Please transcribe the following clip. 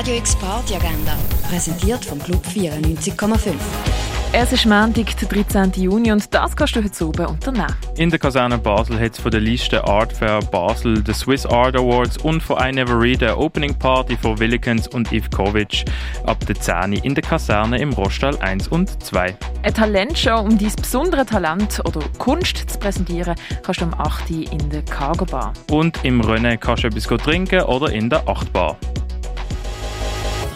Radio X Party Agenda, präsentiert vom Club 94,5. Es ist Montag, der 13. Juni und das kannst du heute oben unternehmen. In der Kaserne Basel hat es von der Liste Art Fair Basel, den Swiss Art Awards und von I Never Read eine Opening Party von Willikens und Ivkovic ab der 10 in der Kaserne im Rostall 1 und 2. Eine Talentshow, um dein besondere Talent oder Kunst zu präsentieren, kannst du am 8. in der Cargo Bar. Und im Rennen kannst du etwas trinken oder in der 8 Bar.